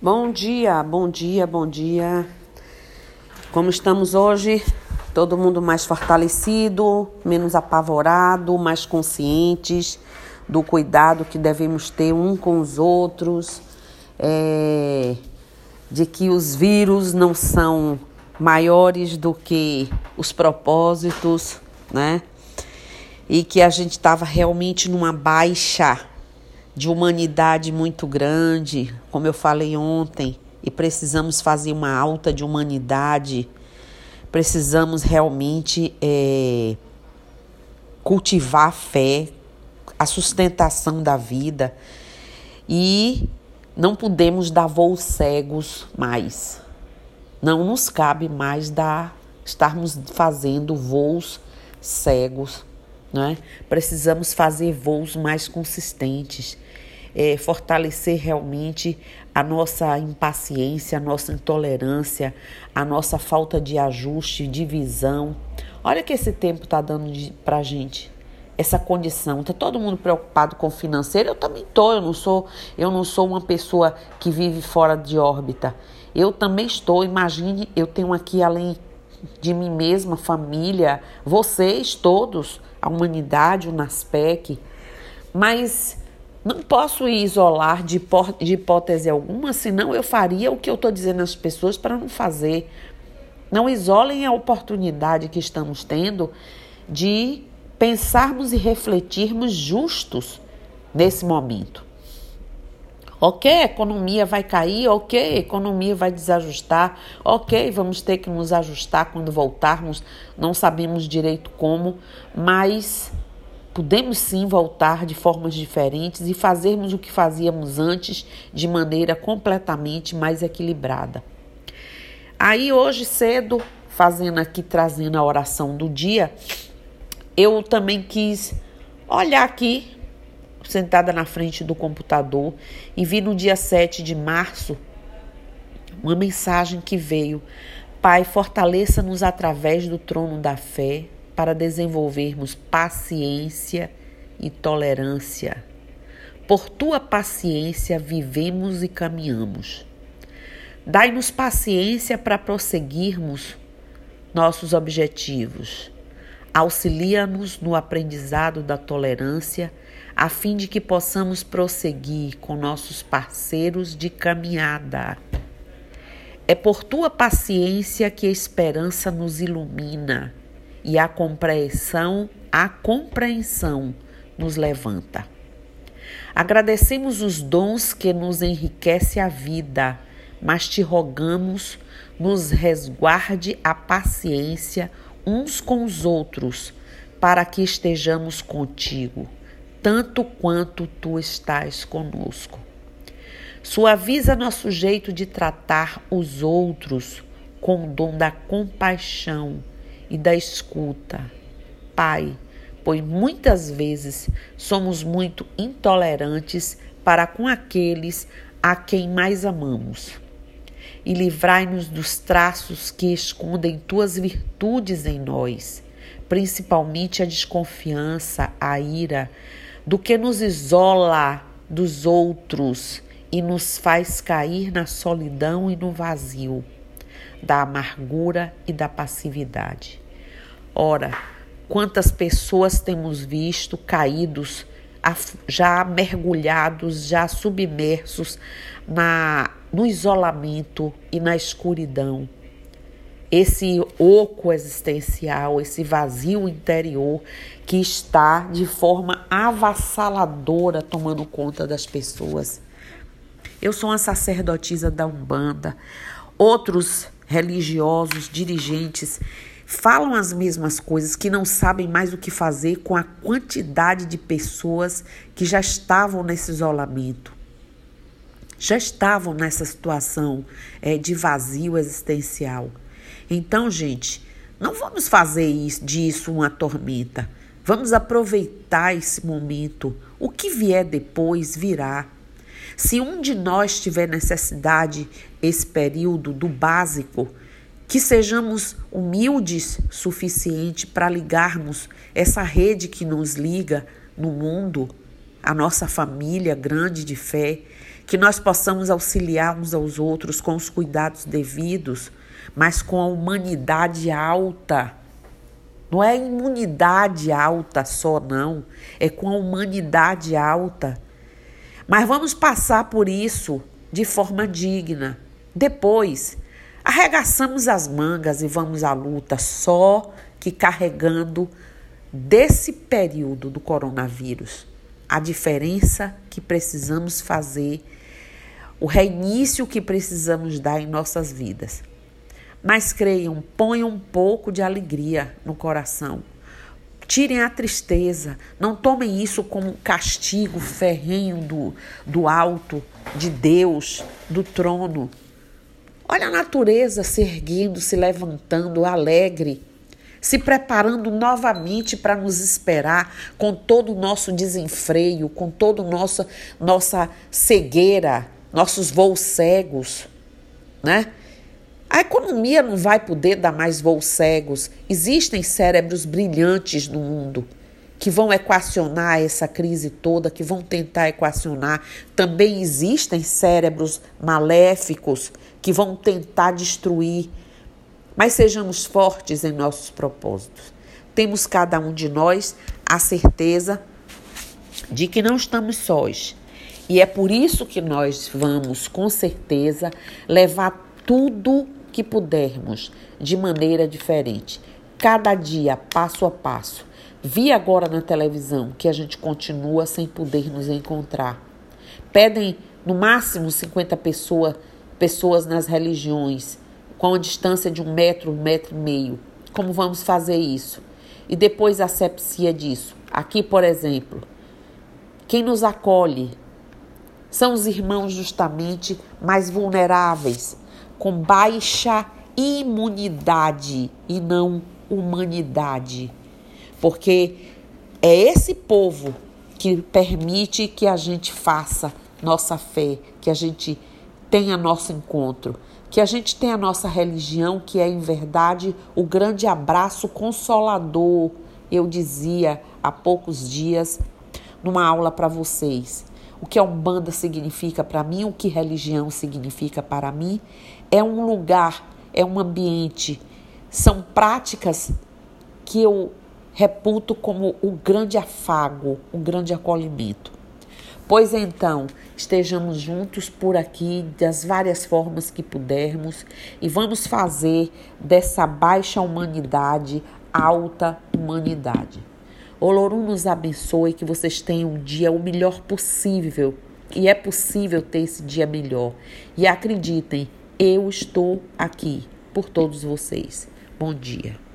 Bom dia, bom dia, bom dia. Como estamos hoje? Todo mundo mais fortalecido, menos apavorado, mais conscientes do cuidado que devemos ter um com os outros, é, de que os vírus não são maiores do que os propósitos, né? E que a gente estava realmente numa baixa de humanidade muito grande, como eu falei ontem, e precisamos fazer uma alta de humanidade, precisamos realmente é, cultivar a fé, a sustentação da vida e não podemos dar voos cegos mais. Não nos cabe mais dar, estarmos fazendo voos cegos, né? Precisamos fazer voos mais consistentes é, fortalecer realmente a nossa impaciência, a nossa intolerância, a nossa falta de ajuste, de visão. Olha que esse tempo está dando para a gente essa condição. Tá todo mundo preocupado com o financeiro. Eu também tô. Eu não sou, eu não sou uma pessoa que vive fora de órbita. Eu também estou. Imagine, eu tenho aqui além de mim mesma, família, vocês todos, a humanidade, o Naspec. Mas não posso isolar de, de hipótese alguma, senão eu faria o que eu estou dizendo às pessoas para não fazer. Não isolem a oportunidade que estamos tendo de pensarmos e refletirmos justos nesse momento. Ok, a economia vai cair, ok, a economia vai desajustar, ok, vamos ter que nos ajustar quando voltarmos, não sabemos direito como, mas Podemos sim voltar de formas diferentes e fazermos o que fazíamos antes de maneira completamente mais equilibrada. Aí hoje cedo, fazendo aqui, trazendo a oração do dia, eu também quis olhar aqui, sentada na frente do computador, e vi no dia 7 de março uma mensagem que veio: Pai, fortaleça-nos através do trono da fé para desenvolvermos paciência e tolerância. Por tua paciência vivemos e caminhamos. Dai-nos paciência para prosseguirmos nossos objetivos. Auxilia-nos no aprendizado da tolerância, a fim de que possamos prosseguir com nossos parceiros de caminhada. É por tua paciência que a esperança nos ilumina e a compreensão, a compreensão nos levanta. Agradecemos os dons que nos enriquece a vida, mas te rogamos nos resguarde a paciência uns com os outros, para que estejamos contigo, tanto quanto tu estás conosco. Suaviza nosso jeito de tratar os outros com o dom da compaixão e da escuta. Pai, pois muitas vezes somos muito intolerantes para com aqueles a quem mais amamos. E livrai-nos dos traços que escondem tuas virtudes em nós, principalmente a desconfiança, a ira, do que nos isola dos outros e nos faz cair na solidão e no vazio da amargura e da passividade. Ora, quantas pessoas temos visto caídos, já mergulhados, já submersos na, no isolamento e na escuridão. Esse oco existencial, esse vazio interior que está de forma avassaladora tomando conta das pessoas. Eu sou uma sacerdotisa da Umbanda. Outros religiosos, dirigentes, falam as mesmas coisas, que não sabem mais o que fazer com a quantidade de pessoas que já estavam nesse isolamento, já estavam nessa situação é, de vazio existencial. Então, gente, não vamos fazer isso, disso uma tormenta. Vamos aproveitar esse momento. O que vier depois virá. Se um de nós tiver necessidade esse período do básico, que sejamos humildes suficiente para ligarmos essa rede que nos liga no mundo, a nossa família grande de fé, que nós possamos auxiliar uns aos outros com os cuidados devidos, mas com a humanidade alta. Não é imunidade alta só, não. É com a humanidade alta. Mas vamos passar por isso de forma digna. Depois, arregaçamos as mangas e vamos à luta, só que carregando desse período do coronavírus a diferença que precisamos fazer, o reinício que precisamos dar em nossas vidas. Mas creiam, ponham um pouco de alegria no coração. Tirem a tristeza, não tomem isso como um castigo ferrenho do, do alto, de Deus, do trono. Olha a natureza se erguendo, se levantando, alegre, se preparando novamente para nos esperar com todo o nosso desenfreio, com toda nossa nossa cegueira, nossos voos cegos, né? A economia não vai poder dar mais voos cegos. Existem cérebros brilhantes no mundo que vão equacionar essa crise toda, que vão tentar equacionar. Também existem cérebros maléficos que vão tentar destruir. Mas sejamos fortes em nossos propósitos. Temos cada um de nós a certeza de que não estamos sós. E é por isso que nós vamos, com certeza, levar tudo que pudermos de maneira diferente. Cada dia, passo a passo. Vi agora na televisão que a gente continua sem poder nos encontrar. Pedem no máximo 50 pessoa, pessoas nas religiões, com a distância de um metro, um metro e meio. Como vamos fazer isso? E depois a asepsia disso. Aqui, por exemplo, quem nos acolhe são os irmãos justamente mais vulneráveis, com baixa imunidade e não humanidade. Porque é esse povo que permite que a gente faça nossa fé, que a gente tenha nosso encontro, que a gente tenha nossa religião, que é em verdade o grande abraço consolador. Eu dizia há poucos dias numa aula para vocês o que a Umbanda significa para mim, o que religião significa para mim. É um lugar, é um ambiente, são práticas que eu reputo como o grande afago, o grande acolhimento. Pois então, estejamos juntos por aqui das várias formas que pudermos e vamos fazer dessa baixa humanidade alta humanidade. Olorum nos abençoe, que vocês tenham um dia o melhor possível. E é possível ter esse dia melhor. E acreditem, eu estou aqui por todos vocês. Bom dia.